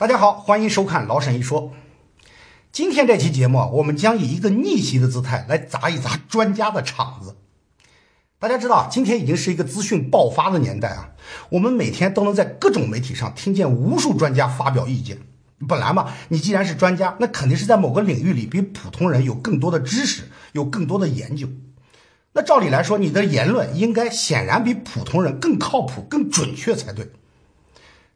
大家好，欢迎收看老沈一说。今天这期节目，我们将以一个逆袭的姿态来砸一砸专家的场子。大家知道，今天已经是一个资讯爆发的年代啊，我们每天都能在各种媒体上听见无数专家发表意见。本来嘛，你既然是专家，那肯定是在某个领域里比普通人有更多的知识，有更多的研究。那照理来说，你的言论应该显然比普通人更靠谱、更准确才对。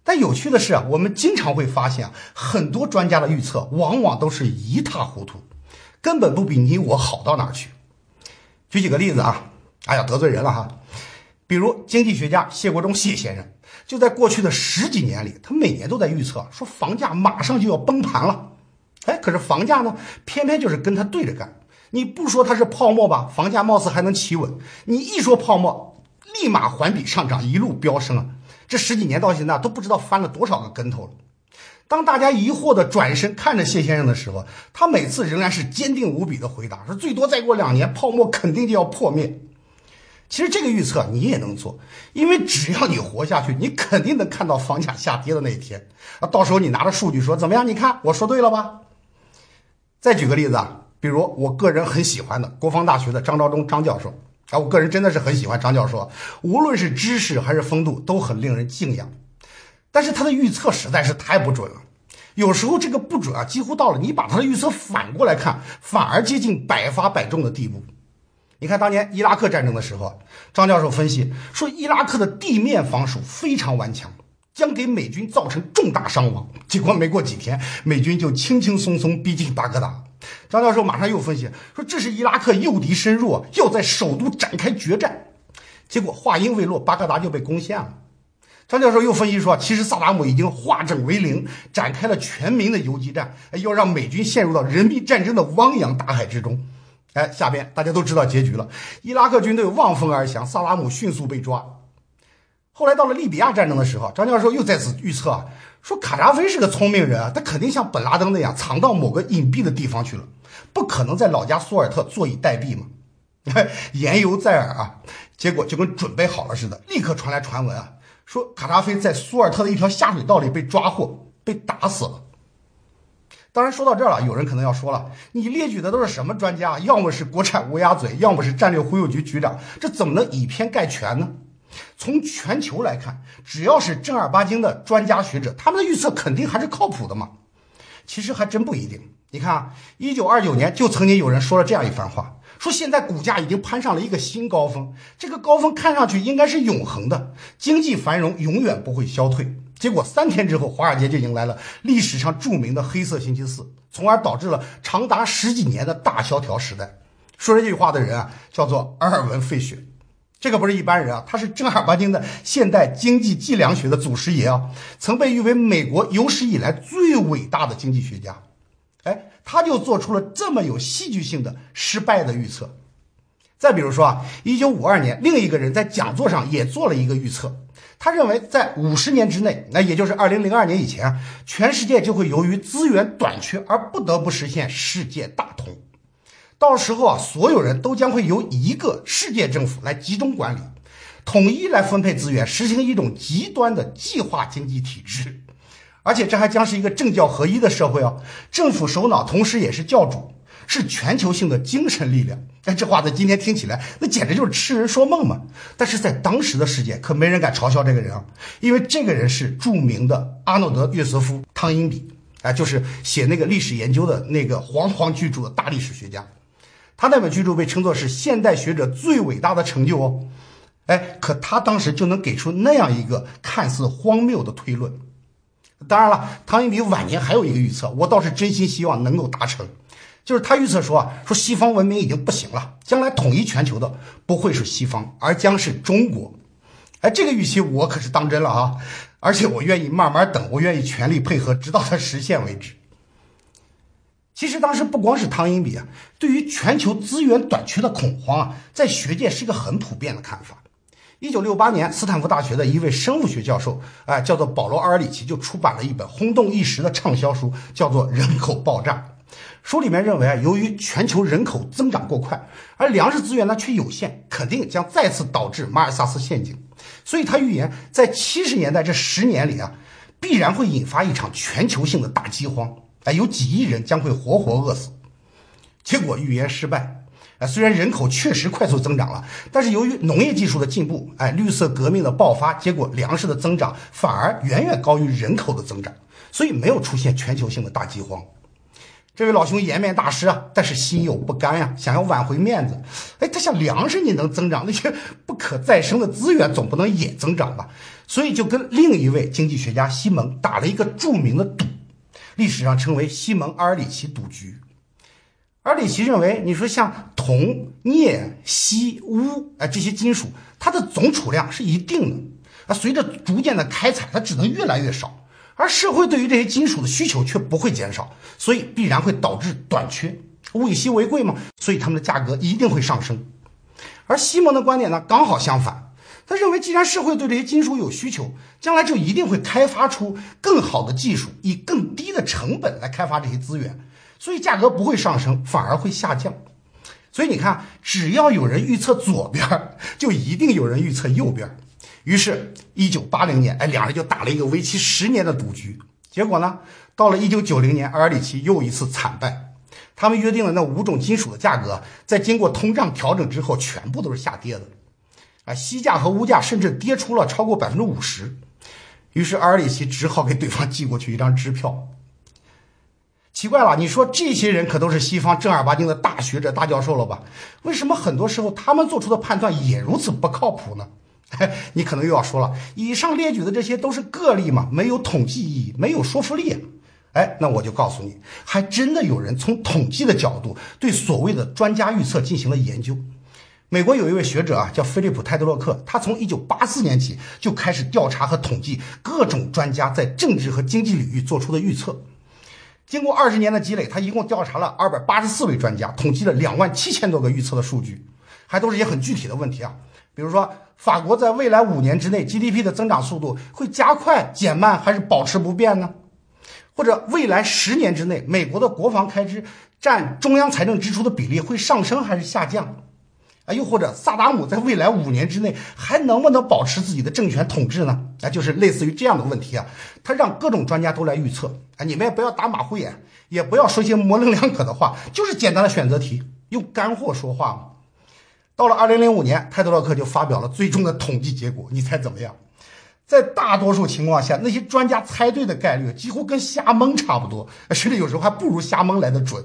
但有趣的是啊，我们经常会发现啊，很多专家的预测往往都是一塌糊涂，根本不比你我好到哪儿去。举几个例子啊，哎呀，得罪人了哈。比如经济学家谢国忠谢先生，就在过去的十几年里，他每年都在预测说房价马上就要崩盘了。哎，可是房价呢，偏偏就是跟他对着干。你不说它是泡沫吧，房价貌似还能企稳；你一说泡沫，立马环比上涨，一路飙升啊。这十几年到现在都不知道翻了多少个跟头了。当大家疑惑的转身看着谢先生的时候，他每次仍然是坚定无比的回答说：“最多再过两年，泡沫肯定就要破灭。”其实这个预测你也能做，因为只要你活下去，你肯定能看到房价下跌的那一天啊！到时候你拿着数据说怎么样？你看我说对了吧？再举个例子啊，比如我个人很喜欢的国防大学的张召忠张教授。啊，我个人真的是很喜欢张教授，无论是知识还是风度都很令人敬仰。但是他的预测实在是太不准了，有时候这个不准啊，几乎到了你把他的预测反过来看，反而接近百发百中的地步。你看当年伊拉克战争的时候，张教授分析说，伊拉克的地面防守非常顽强，将给美军造成重大伤亡。结果没过几天，美军就轻轻松松逼近巴格达。张教授马上又分析说：“这是伊拉克诱敌深入，要在首都展开决战。”结果话音未落，巴格达就被攻陷了。张教授又分析说：“其实萨达姆已经化整为零，展开了全民的游击战，要让美军陷入到人民战争的汪洋大海之中。”哎，下边大家都知道结局了，伊拉克军队望风而降，萨达姆迅速被抓。后来到了利比亚战争的时候，张教授又再次预测。说卡扎菲是个聪明人啊，他肯定像本拉登那样藏到某个隐蔽的地方去了，不可能在老家苏尔特坐以待毙嘛。言犹在耳啊，结果就跟准备好了似的，立刻传来传闻啊，说卡扎菲在苏尔特的一条下水道里被抓获，被打死了。当然说到这儿了，有人可能要说了，你列举的都是什么专家？要么是国产乌鸦嘴，要么是战略忽悠局局长，这怎么能以偏概全呢？从全球来看，只要是正儿八经的专家学者，他们的预测肯定还是靠谱的嘛。其实还真不一定。你看啊，一九二九年就曾经有人说了这样一番话，说现在股价已经攀上了一个新高峰，这个高峰看上去应该是永恒的，经济繁荣永远不会消退。结果三天之后，华尔街就迎来了历史上著名的黑色星期四，从而导致了长达十几年的大萧条时代。说这句话的人啊，叫做阿尔文·费雪。这个不是一般人啊，他是正儿八经的现代经济计量学的祖师爷啊，曾被誉为美国有史以来最伟大的经济学家。哎，他就做出了这么有戏剧性的失败的预测。再比如说啊，一九五二年，另一个人在讲座上也做了一个预测，他认为在五十年之内，那也就是二零零二年以前，全世界就会由于资源短缺而不得不实现世界大同。到时候啊，所有人都将会由一个世界政府来集中管理，统一来分配资源，实行一种极端的计划经济体制，而且这还将是一个政教合一的社会哦。政府首脑同时也是教主，是全球性的精神力量。哎，这话在今天听起来，那简直就是痴人说梦嘛！但是在当时的世界，可没人敢嘲笑这个人啊，因为这个人是著名的阿诺德·约瑟夫·汤因比，哎，就是写那个历史研究的那个煌煌巨著的大历史学家。他那本巨著被称作是现代学者最伟大的成就哦，哎，可他当时就能给出那样一个看似荒谬的推论。当然了，汤因比晚年还有一个预测，我倒是真心希望能够达成，就是他预测说啊，说西方文明已经不行了，将来统一全球的不会是西方，而将是中国。哎，这个预期我可是当真了啊，而且我愿意慢慢等，我愿意全力配合，直到它实现为止。其实当时不光是汤因比啊，对于全球资源短缺的恐慌啊，在学界是一个很普遍的看法。一九六八年，斯坦福大学的一位生物学教授，哎，叫做保罗·阿尔里奇，就出版了一本轰动一时的畅销书，叫做《人口爆炸》。书里面认为啊，由于全球人口增长过快，而粮食资源呢却有限，肯定将再次导致马尔萨斯陷阱。所以他预言，在七十年代这十年里啊。必然会引发一场全球性的大饥荒，哎，有几亿人将会活活饿死。结果预言失败。哎，虽然人口确实快速增长了，但是由于农业技术的进步，哎，绿色革命的爆发，结果粮食的增长反而远远高于人口的增长，所以没有出现全球性的大饥荒。这位老兄颜面大师啊，但是心有不甘呀，想要挽回面子。哎，他想粮食你能增长，那些不可再生的资源总不能也增长吧？所以就跟另一位经济学家西蒙打了一个著名的赌，历史上称为西蒙阿尔里奇赌局。阿尔里奇认为，你说像铜、镍、锡、钨，哎，这些金属，它的总储量是一定的，啊，随着逐渐的开采，它只能越来越少。而社会对于这些金属的需求却不会减少，所以必然会导致短缺。物以稀为贵嘛，所以它们的价格一定会上升。而西蒙的观点呢，刚好相反。他认为，既然社会对这些金属有需求，将来就一定会开发出更好的技术，以更低的成本来开发这些资源，所以价格不会上升，反而会下降。所以你看，只要有人预测左边，就一定有人预测右边。于是，一九八零年，哎，两人就打了一个为期十年的赌局。结果呢，到了一九九零年，阿尔里奇又一次惨败。他们约定的那五种金属的价格，在经过通胀调整之后，全部都是下跌的。啊，息价和物价甚至跌出了超过百分之五十。于是，阿尔里奇只好给对方寄过去一张支票。奇怪了，你说这些人可都是西方正儿八经的大学者、大教授了吧？为什么很多时候他们做出的判断也如此不靠谱呢？你可能又要说了，以上列举的这些都是个例嘛，没有统计意义，没有说服力。哎，那我就告诉你，还真的有人从统计的角度对所谓的专家预测进行了研究。美国有一位学者啊，叫菲利普·泰德洛克，他从1984年起就开始调查和统计各种专家在政治和经济领域做出的预测。经过二十年的积累，他一共调查了284位专家，统计了2万七千多个预测的数据，还都是一些很具体的问题啊。比如说，法国在未来五年之内 GDP 的增长速度会加快、减慢还是保持不变呢？或者未来十年之内，美国的国防开支占中央财政支出的比例会上升还是下降？啊，又或者萨达姆在未来五年之内还能不能保持自己的政权统治呢？啊，就是类似于这样的问题啊。他让各种专家都来预测，啊，你们也不要打马虎眼，也不要说些模棱两可的话，就是简单的选择题，用干货说话嘛。到了二零零五年，泰德洛克就发表了最终的统计结果。你猜怎么样？在大多数情况下，那些专家猜对的概率几乎跟瞎蒙差不多，甚至有时候还不如瞎蒙来的准。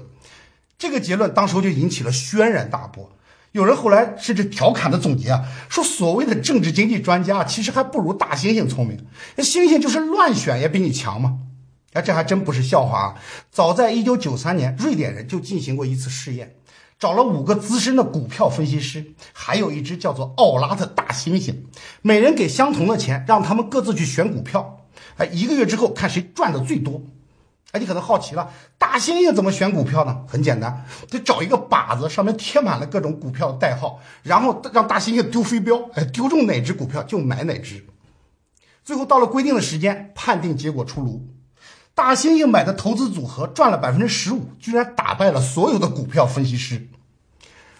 这个结论当时就引起了轩然大波。有人后来甚至调侃的总结啊，说所谓的政治经济专家其实还不如大猩猩聪明。那猩猩就是乱选也比你强嘛。哎，这还真不是笑话啊！早在一九九三年，瑞典人就进行过一次试验。找了五个资深的股票分析师，还有一只叫做奥拉的大猩猩，每人给相同的钱，让他们各自去选股票。哎，一个月之后看谁赚的最多。哎，你可能好奇了，大猩猩怎么选股票呢？很简单，得找一个靶子，上面贴满了各种股票的代号，然后让大猩猩丢飞镖，哎，丢中哪只股票就买哪只。最后到了规定的时间，判定结果出炉。大猩猩买的投资组合赚了百分之十五，居然打败了所有的股票分析师。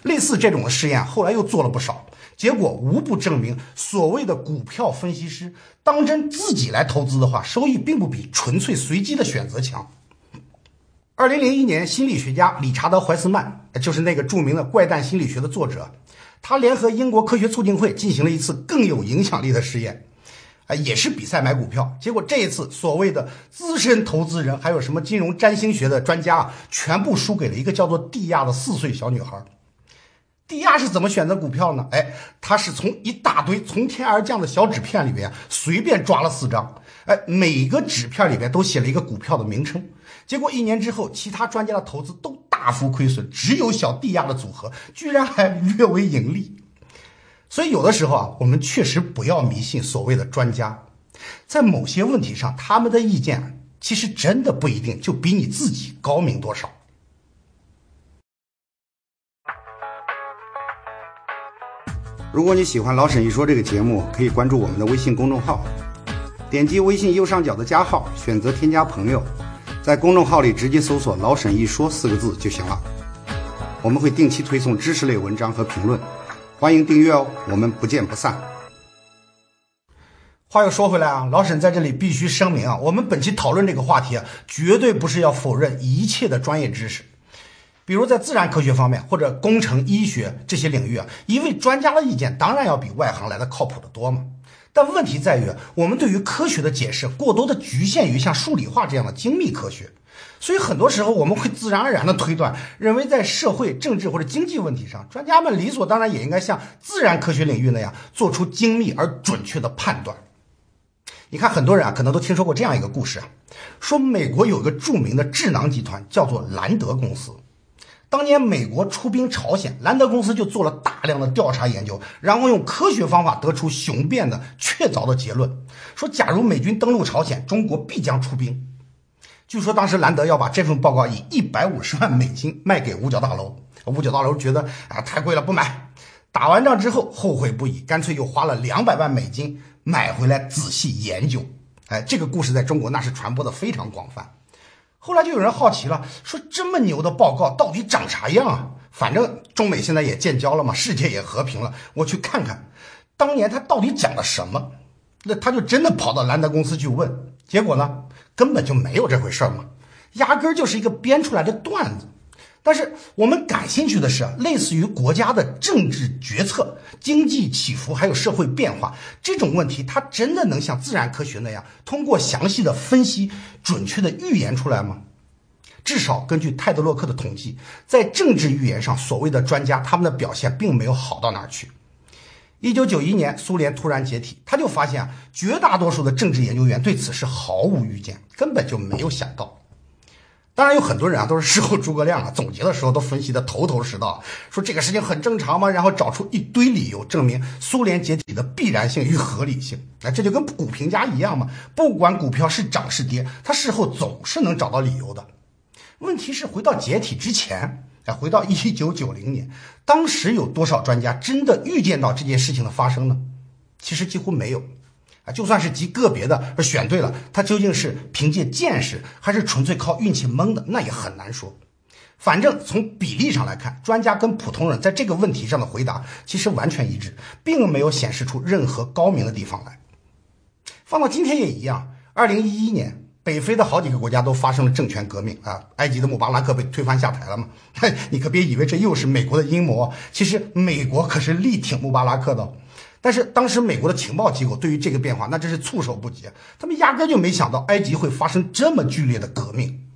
类似这种的试验，后来又做了不少，结果无不证明，所谓的股票分析师当真自己来投资的话，收益并不比纯粹随机的选择强。二零零一年，心理学家理查德·怀斯曼，就是那个著名的怪诞心理学的作者，他联合英国科学促进会进行了一次更有影响力的实验。啊，也是比赛买股票，结果这一次所谓的资深投资人，还有什么金融占星学的专家啊，全部输给了一个叫做蒂亚的四岁小女孩。蒂亚是怎么选择股票呢？哎，他是从一大堆从天而降的小纸片里边随便抓了四张，哎，每个纸片里边都写了一个股票的名称。结果一年之后，其他专家的投资都大幅亏损，只有小蒂亚的组合居然还略微盈利。所以有的时候啊，我们确实不要迷信所谓的专家，在某些问题上，他们的意见其实真的不一定就比你自己高明多少。如果你喜欢老沈一说这个节目，可以关注我们的微信公众号，点击微信右上角的加号，选择添加朋友，在公众号里直接搜索“老沈一说”四个字就行了。我们会定期推送知识类文章和评论。欢迎订阅哦，我们不见不散。话又说回来啊，老沈在这里必须声明啊，我们本期讨论这个话题啊，绝对不是要否认一切的专业知识。比如在自然科学方面或者工程、医学这些领域啊，一位专家的意见当然要比外行来的靠谱的多嘛。但问题在于，我们对于科学的解释过多的局限于像数理化这样的精密科学，所以很多时候我们会自然而然的推断，认为在社会、政治或者经济问题上，专家们理所当然也应该像自然科学领域那样做出精密而准确的判断。你看，很多人啊，可能都听说过这样一个故事啊，说美国有一个著名的智囊集团，叫做兰德公司。当年美国出兵朝鲜，兰德公司就做了大量的调查研究，然后用科学方法得出雄辩的确凿的结论，说假如美军登陆朝鲜，中国必将出兵。据说当时兰德要把这份报告以一百五十万美金卖给五角大楼，五角大楼觉得啊太贵了，不买。打完仗之后后悔不已，干脆又花了两百万美金。买回来仔细研究，哎，这个故事在中国那是传播的非常广泛。后来就有人好奇了，说这么牛的报告到底长啥样啊？反正中美现在也建交了嘛，世界也和平了，我去看看，当年他到底讲了什么？那他就真的跑到兰德公司去问，结果呢，根本就没有这回事嘛，压根儿就是一个编出来的段子。但是我们感兴趣的是，类似于国家的政治决策、经济起伏，还有社会变化这种问题，它真的能像自然科学那样，通过详细的分析，准确的预言出来吗？至少根据泰德洛克的统计，在政治预言上，所谓的专家他们的表现并没有好到哪儿去。一九九一年，苏联突然解体，他就发现啊，绝大多数的政治研究员对此是毫无预见，根本就没有想到。当然有很多人啊，都是事后诸葛亮啊，总结的时候都分析的头头是道，说这个事情很正常嘛，然后找出一堆理由证明苏联解体的必然性与合理性。哎，这就跟股评家一样嘛，不管股票是涨是跌，他事后总是能找到理由的。问题是回到解体之前，哎，回到一九九零年，当时有多少专家真的预见到这件事情的发生呢？其实几乎没有。就算是极个别的选对了，他究竟是凭借见识，还是纯粹靠运气蒙的，那也很难说。反正从比例上来看，专家跟普通人在这个问题上的回答其实完全一致，并没有显示出任何高明的地方来。放到今天也一样。二零一一年，北非的好几个国家都发生了政权革命啊，埃及的穆巴拉克被推翻下台了嘛？嘿 你可别以为这又是美国的阴谋，其实美国可是力挺穆巴拉克的。但是当时美国的情报机构对于这个变化，那真是措手不及。他们压根就没想到埃及会发生这么剧烈的革命，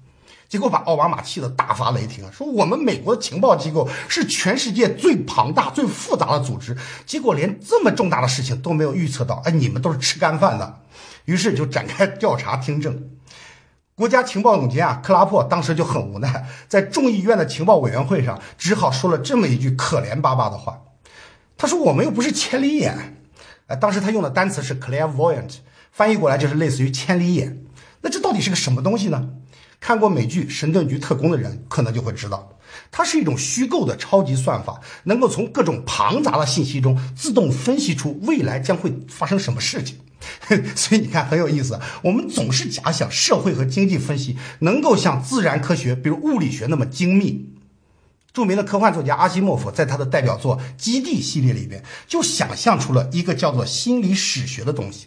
结果把奥巴马气得大发雷霆啊！说我们美国的情报机构是全世界最庞大、最复杂的组织，结果连这么重大的事情都没有预测到。哎，你们都是吃干饭的。于是就展开调查听证。国家情报总监啊，克拉珀当时就很无奈，在众议院的情报委员会上，只好说了这么一句可怜巴巴的话。他说：“我们又不是千里眼，呃，当时他用的单词是 clairvoyant，翻译过来就是类似于千里眼。那这到底是个什么东西呢？看过美剧《神盾局特工》的人可能就会知道，它是一种虚构的超级算法，能够从各种庞杂的信息中自动分析出未来将会发生什么事情。所以你看很有意思，我们总是假想社会和经济分析能够像自然科学，比如物理学那么精密。”著名的科幻作家阿西莫夫在他的代表作《基地》系列里边，就想象出了一个叫做心理史学的东西，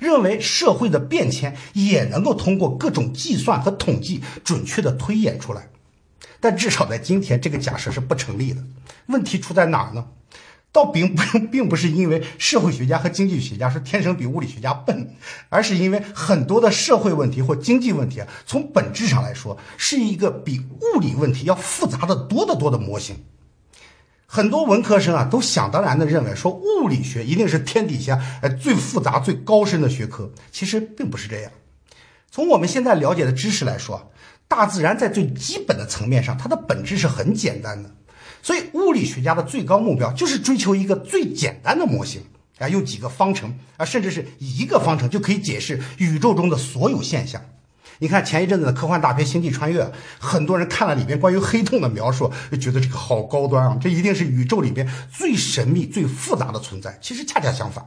认为社会的变迁也能够通过各种计算和统计准确的推演出来。但至少在今天，这个假设是不成立的。问题出在哪儿呢？倒并不 并不是因为社会学家和经济学家是天生比物理学家笨，而是因为很多的社会问题或经济问题啊，从本质上来说是一个比物理问题要复杂的多得多的模型。很多文科生啊都想当然的认为说物理学一定是天底下呃最复杂最高深的学科，其实并不是这样。从我们现在了解的知识来说，大自然在最基本的层面上，它的本质是很简单的。所以，物理学家的最高目标就是追求一个最简单的模型啊，用几个方程啊，甚至是一个方程就可以解释宇宙中的所有现象。你看前一阵子的科幻大片《星际穿越》，很多人看了里边关于黑洞的描述，就觉得这个好高端啊，这一定是宇宙里边最神秘、最复杂的存在。其实恰恰相反，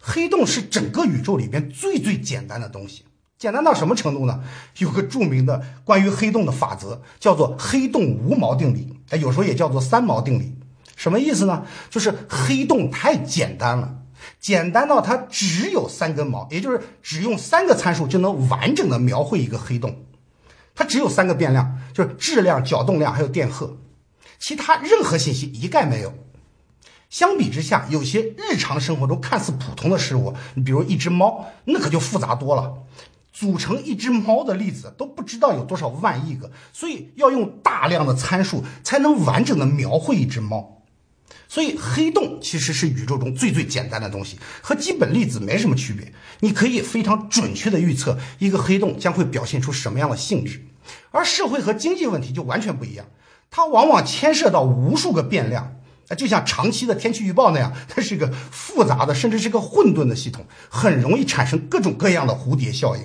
黑洞是整个宇宙里边最最简单的东西。简单到什么程度呢？有个著名的关于黑洞的法则，叫做黑洞无毛定理，哎，有时候也叫做三毛定理。什么意思呢？就是黑洞太简单了，简单到它只有三根毛，也就是只用三个参数就能完整的描绘一个黑洞。它只有三个变量，就是质量、角动量还有电荷，其他任何信息一概没有。相比之下，有些日常生活中看似普通的事物，你比如一只猫，那可就复杂多了。组成一只猫的例子都不知道有多少万亿个，所以要用大量的参数才能完整的描绘一只猫。所以黑洞其实是宇宙中最最简单的东西，和基本粒子没什么区别。你可以非常准确的预测一个黑洞将会表现出什么样的性质，而社会和经济问题就完全不一样，它往往牵涉到无数个变量，啊，就像长期的天气预报那样，它是一个复杂的，甚至是个混沌的系统，很容易产生各种各样的蝴蝶效应。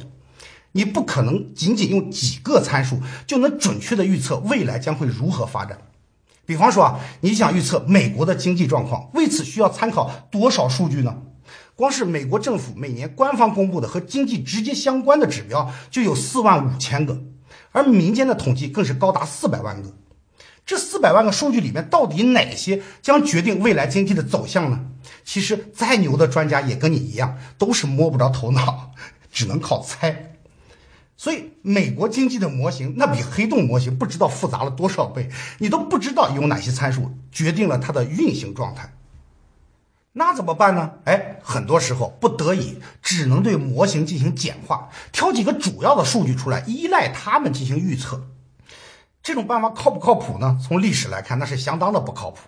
你不可能仅仅用几个参数就能准确的预测未来将会如何发展。比方说啊，你想预测美国的经济状况，为此需要参考多少数据呢？光是美国政府每年官方公布的和经济直接相关的指标就有四万五千个，而民间的统计更是高达四百万个。这四百万个数据里面，到底哪些将决定未来经济的走向呢？其实再牛的专家也跟你一样，都是摸不着头脑，只能靠猜。所以，美国经济的模型那比黑洞模型不知道复杂了多少倍，你都不知道有哪些参数决定了它的运行状态。那怎么办呢？哎，很多时候不得已只能对模型进行简化，挑几个主要的数据出来，依赖它们进行预测。这种办法靠不靠谱呢？从历史来看，那是相当的不靠谱。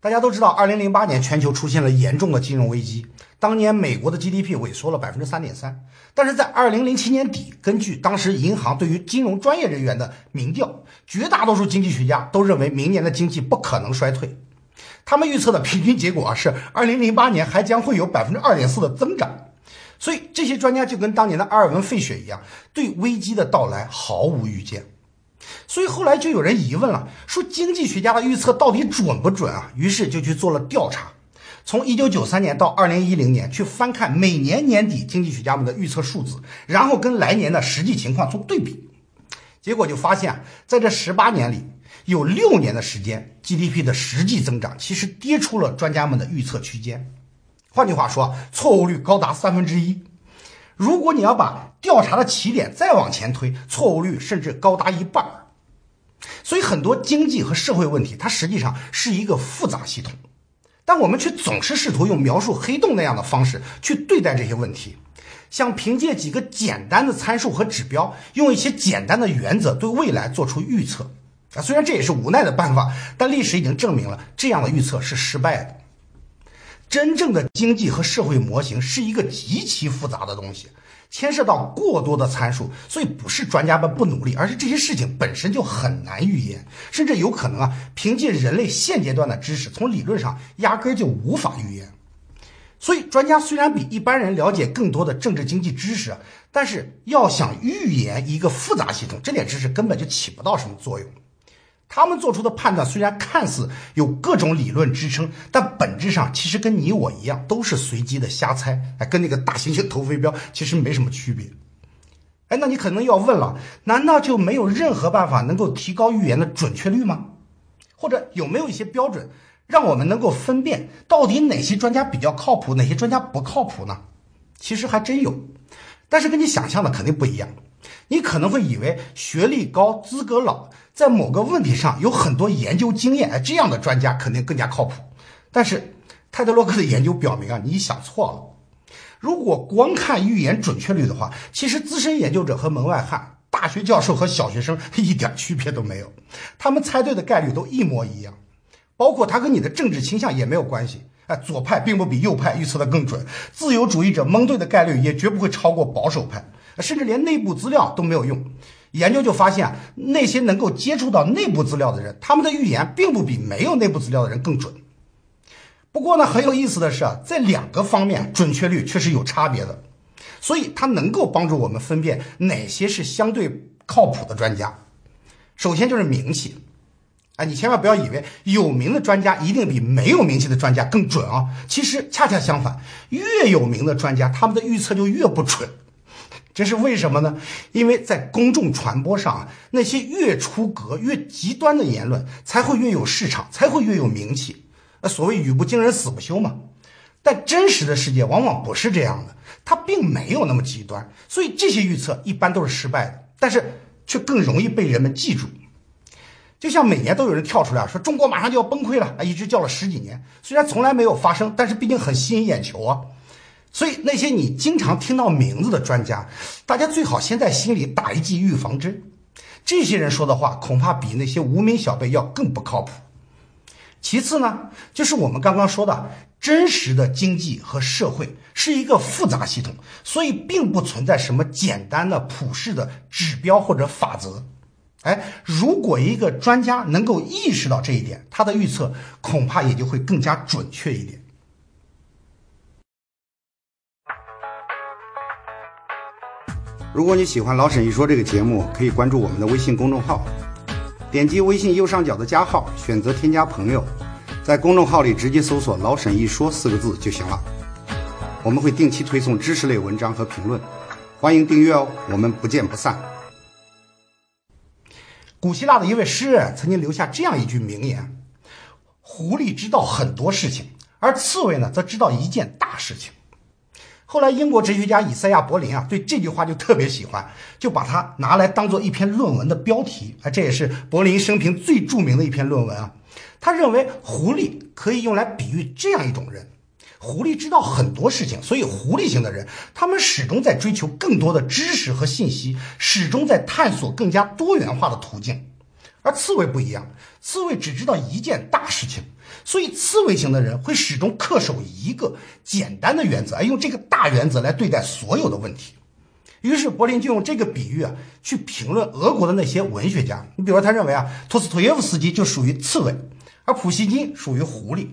大家都知道，二零零八年全球出现了严重的金融危机，当年美国的 GDP 萎缩了百分之三点三。但是在二零零七年底，根据当时银行对于金融专业人员的民调，绝大多数经济学家都认为明年的经济不可能衰退，他们预测的平均结果啊是二零零八年还将会有百分之二点四的增长。所以这些专家就跟当年的阿尔文费雪一样，对危机的到来毫无预见。所以后来就有人疑问了，说经济学家的预测到底准不准啊？于是就去做了调查，从一九九三年到二零一零年去翻看每年年底经济学家们的预测数字，然后跟来年的实际情况做对比，结果就发现，在这十八年里，有六年的时间，GDP 的实际增长其实跌出了专家们的预测区间。换句话说，错误率高达三分之一。如果你要把调查的起点再往前推，错误率甚至高达一半儿。所以很多经济和社会问题，它实际上是一个复杂系统，但我们却总是试图用描述黑洞那样的方式去对待这些问题，想凭借几个简单的参数和指标，用一些简单的原则对未来做出预测。啊，虽然这也是无奈的办法，但历史已经证明了这样的预测是失败的。真正的经济和社会模型是一个极其复杂的东西，牵涉到过多的参数，所以不是专家们不努力，而是这些事情本身就很难预言，甚至有可能啊，凭借人类现阶段的知识，从理论上压根就无法预言。所以，专家虽然比一般人了解更多的政治经济知识，但是要想预言一个复杂系统，这点知识根本就起不到什么作用。他们做出的判断虽然看似有各种理论支撑，但本质上其实跟你我一样，都是随机的瞎猜，哎，跟那个大猩猩投飞镖其实没什么区别。哎，那你可能要问了，难道就没有任何办法能够提高预言的准确率吗？或者有没有一些标准，让我们能够分辨到底哪些专家比较靠谱，哪些专家不靠谱呢？其实还真有，但是跟你想象的肯定不一样。你可能会以为学历高、资格老，在某个问题上有很多研究经验，哎，这样的专家肯定更加靠谱。但是泰德洛克的研究表明啊，你想错了。如果光看预言准确率的话，其实资深研究者和门外汉、大学教授和小学生 一点区别都没有，他们猜对的概率都一模一样。包括他跟你的政治倾向也没有关系。哎，左派并不比右派预测的更准，自由主义者蒙对的概率也绝不会超过保守派。甚至连内部资料都没有用，研究就发现，那些能够接触到内部资料的人，他们的预言并不比没有内部资料的人更准。不过呢，很有意思的是啊，在两个方面准确率确实有差别的，所以它能够帮助我们分辨哪些是相对靠谱的专家。首先就是名气，哎，你千万不要以为有名的专家一定比没有名气的专家更准啊，其实恰恰相反，越有名的专家，他们的预测就越不准。这是为什么呢？因为在公众传播上，那些越出格、越极端的言论才会越有市场，才会越有名气。那所谓语不惊人死不休嘛。但真实的世界往往不是这样的，它并没有那么极端，所以这些预测一般都是失败的，但是却更容易被人们记住。就像每年都有人跳出来说中国马上就要崩溃了啊，一直叫了十几年，虽然从来没有发生，但是毕竟很吸引眼球啊。所以那些你经常听到名字的专家，大家最好先在心里打一剂预防针。这些人说的话恐怕比那些无名小辈要更不靠谱。其次呢，就是我们刚刚说的，真实的经济和社会是一个复杂系统，所以并不存在什么简单的普世的指标或者法则。哎，如果一个专家能够意识到这一点，他的预测恐怕也就会更加准确一点。如果你喜欢老沈一说这个节目，可以关注我们的微信公众号，点击微信右上角的加号，选择添加朋友，在公众号里直接搜索“老沈一说”四个字就行了。我们会定期推送知识类文章和评论，欢迎订阅哦，我们不见不散。古希腊的一位诗人曾经留下这样一句名言：“狐狸知道很多事情，而刺猬呢，则知道一件大事情。”后来，英国哲学家以赛亚·柏林啊，对这句话就特别喜欢，就把它拿来当做一篇论文的标题啊。这也是柏林生平最著名的一篇论文啊。他认为狐狸可以用来比喻这样一种人：狐狸知道很多事情，所以狐狸型的人，他们始终在追求更多的知识和信息，始终在探索更加多元化的途径。而刺猬不一样，刺猬只知道一件大事情，所以刺猬型的人会始终恪守一个简单的原则，而用这个大原则来对待所有的问题。于是柏林就用这个比喻啊，去评论俄国的那些文学家。你比如说，他认为啊，托斯托耶夫斯基就属于刺猬，而普希金属于狐狸，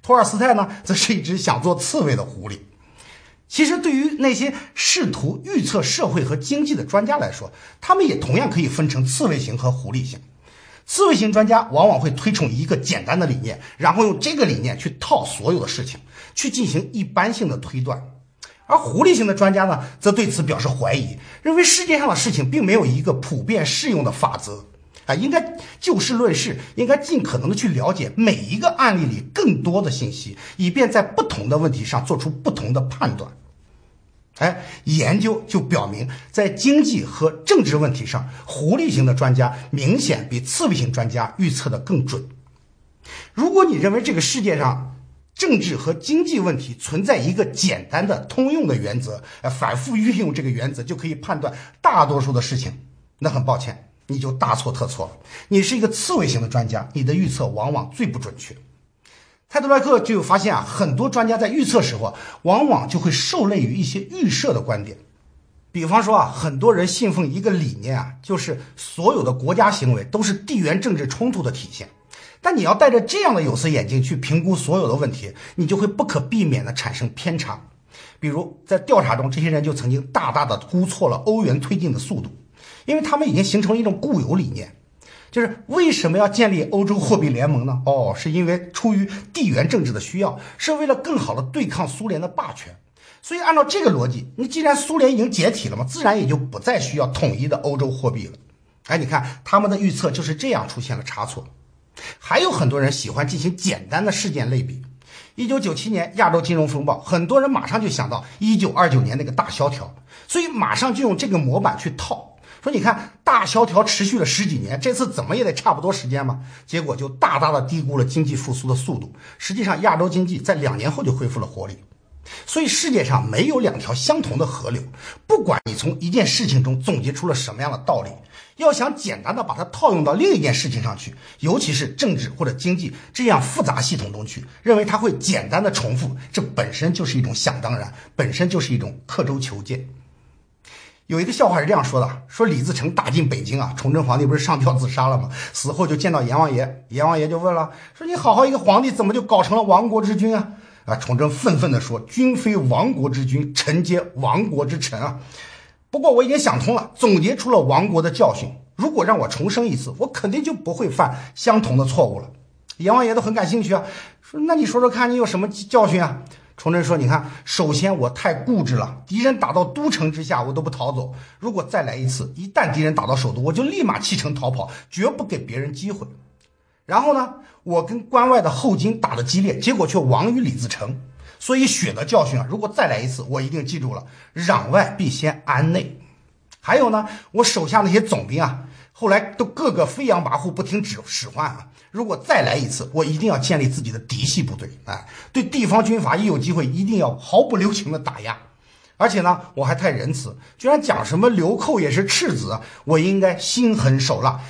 托尔斯泰呢，则是一只想做刺猬的狐狸。其实，对于那些试图预测社会和经济的专家来说，他们也同样可以分成刺猬型和狐狸型。刺猬型专家往往会推崇一个简单的理念，然后用这个理念去套所有的事情，去进行一般性的推断；而狐狸型的专家呢，则对此表示怀疑，认为世界上的事情并没有一个普遍适用的法则，啊，应该就事论事，应该尽可能的去了解每一个案例里更多的信息，以便在不同的问题上做出不同的判断。哎，研究就表明，在经济和政治问题上，狐狸型的专家明显比刺猬型专家预测的更准。如果你认为这个世界上政治和经济问题存在一个简单的通用的原则，呃，反复运用这个原则就可以判断大多数的事情，那很抱歉，你就大错特错了。你是一个刺猬型的专家，你的预测往往最不准确。泰德莱克就发现啊，很多专家在预测时候啊，往往就会受累于一些预设的观点。比方说啊，很多人信奉一个理念啊，就是所有的国家行为都是地缘政治冲突的体现。但你要戴着这样的有色眼镜去评估所有的问题，你就会不可避免的产生偏差。比如在调查中，这些人就曾经大大的估错了欧元推进的速度，因为他们已经形成了一种固有理念。就是为什么要建立欧洲货币联盟呢？哦，是因为出于地缘政治的需要，是为了更好的对抗苏联的霸权。所以按照这个逻辑，你既然苏联已经解体了嘛，自然也就不再需要统一的欧洲货币了。哎，你看他们的预测就是这样出现了差错。还有很多人喜欢进行简单的事件类比。一九九七年亚洲金融风暴，很多人马上就想到一九二九年那个大萧条，所以马上就用这个模板去套。说你看大萧条持续了十几年，这次怎么也得差不多时间嘛？结果就大大的低估了经济复苏的速度。实际上，亚洲经济在两年后就恢复了活力。所以世界上没有两条相同的河流。不管你从一件事情中总结出了什么样的道理，要想简单的把它套用到另一件事情上去，尤其是政治或者经济这样复杂系统中去，认为它会简单的重复，这本身就是一种想当然，本身就是一种刻舟求剑。有一个笑话是这样说的：说李自成打进北京啊，崇祯皇帝不是上吊自杀了吗？死后就见到阎王爷，阎王爷就问了，说你好好一个皇帝，怎么就搞成了亡国之君啊？啊，崇祯愤愤地说：君非亡国之君，臣皆亡国之臣啊！不过我已经想通了，总结出了亡国的教训。如果让我重生一次，我肯定就不会犯相同的错误了。阎王爷都很感兴趣啊，说那你说说看，你有什么教训啊？崇祯说：“你看，首先我太固执了，敌人打到都城之下，我都不逃走。如果再来一次，一旦敌人打到首都，我就立马弃城逃跑，绝不给别人机会。然后呢，我跟关外的后金打得激烈，结果却亡于李自成。所以血的教训啊，如果再来一次，我一定记住了，攘外必先安内。还有呢，我手下那些总兵啊，后来都个个飞扬跋扈，不听指使唤啊。如果再来一次，我一定要建立自己的嫡系部队，哎，对地方军阀一有机会，一定要毫不留情的打压。而且呢，我还太仁慈，居然讲什么流寇也是赤子，我应该心狠手辣，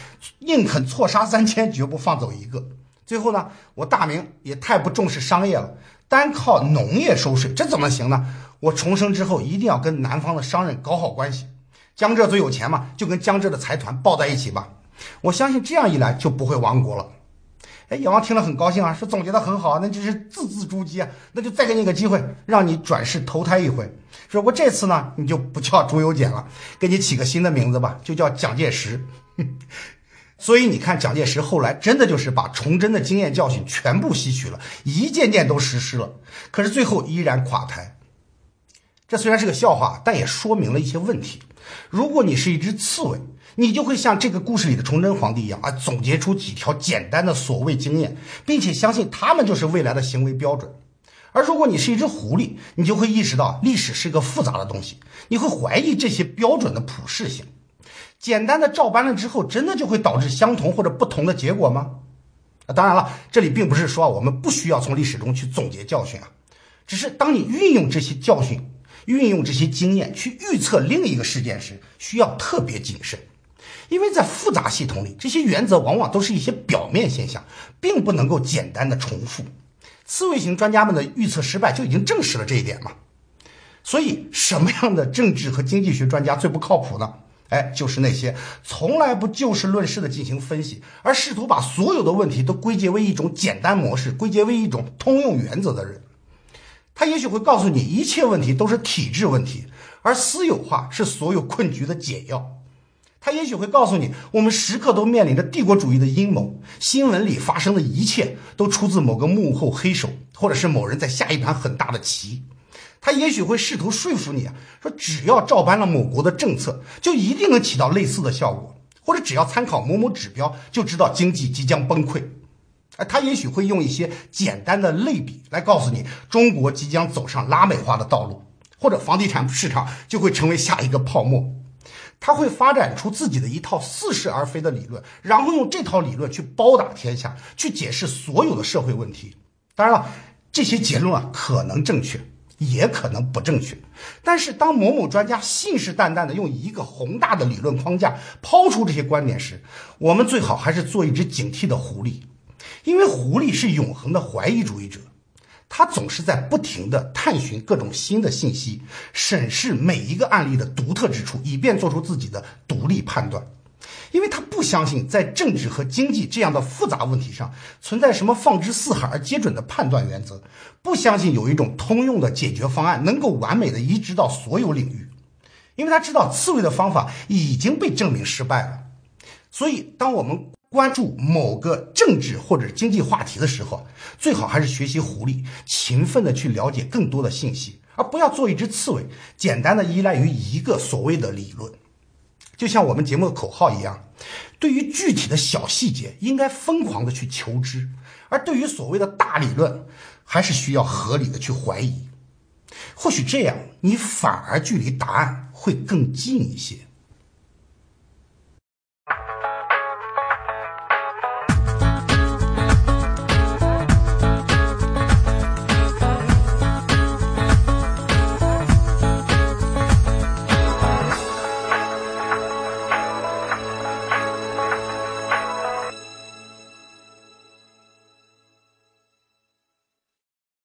宁肯错杀三千，绝不放走一个。最后呢，我大明也太不重视商业了，单靠农业收税，这怎么行呢？我重生之后，一定要跟南方的商人搞好关系。江浙最有钱嘛，就跟江浙的财团抱在一起吧。我相信这样一来就不会亡国了。哎，杨王听了很高兴啊，说总结的很好，那就是字字珠玑啊。那就再给你个机会，让你转世投胎一回。说我这次呢，你就不叫朱由检了，给你起个新的名字吧，就叫蒋介石。所以你看，蒋介石后来真的就是把崇祯的经验教训全部吸取了，一件件都实施了。可是最后依然垮台。这虽然是个笑话，但也说明了一些问题。如果你是一只刺猬，你就会像这个故事里的崇祯皇帝一样啊，总结出几条简单的所谓经验，并且相信他们就是未来的行为标准。而如果你是一只狐狸，你就会意识到历史是一个复杂的东西，你会怀疑这些标准的普适性。简单的照搬了之后，真的就会导致相同或者不同的结果吗？啊，当然了，这里并不是说我们不需要从历史中去总结教训啊，只是当你运用这些教训、运用这些经验去预测另一个事件时，需要特别谨慎，因为在复杂系统里，这些原则往往都是一些表面现象，并不能够简单的重复。刺猬型专家们的预测失败就已经证实了这一点嘛。所以，什么样的政治和经济学专家最不靠谱呢？哎，就是那些从来不就事论事的进行分析，而试图把所有的问题都归结为一种简单模式，归结为一种通用原则的人。他也许会告诉你，一切问题都是体制问题，而私有化是所有困局的解药。他也许会告诉你，我们时刻都面临着帝国主义的阴谋，新闻里发生的一切都出自某个幕后黑手，或者是某人在下一盘很大的棋。他也许会试图说服你啊，说只要照搬了某国的政策，就一定能起到类似的效果，或者只要参考某某指标，就知道经济即将崩溃。哎，他也许会用一些简单的类比来告诉你，中国即将走上拉美化的道路，或者房地产市场就会成为下一个泡沫。他会发展出自己的一套似是而非的理论，然后用这套理论去包打天下，去解释所有的社会问题。当然了，这些结论啊可能正确，也可能不正确。但是当某某专家信誓旦旦的用一个宏大的理论框架抛出这些观点时，我们最好还是做一只警惕的狐狸，因为狐狸是永恒的怀疑主义者。他总是在不停地探寻各种新的信息，审视每一个案例的独特之处，以便做出自己的独立判断。因为他不相信在政治和经济这样的复杂问题上存在什么放之四海而皆准的判断原则，不相信有一种通用的解决方案能够完美的移植到所有领域。因为他知道刺猬的方法已经被证明失败了。所以，当我们关注某个政治或者经济话题的时候，最好还是学习狐狸，勤奋的去了解更多的信息，而不要做一只刺猬，简单的依赖于一个所谓的理论。就像我们节目的口号一样，对于具体的小细节，应该疯狂的去求知；而对于所谓的大理论，还是需要合理的去怀疑。或许这样，你反而距离答案会更近一些。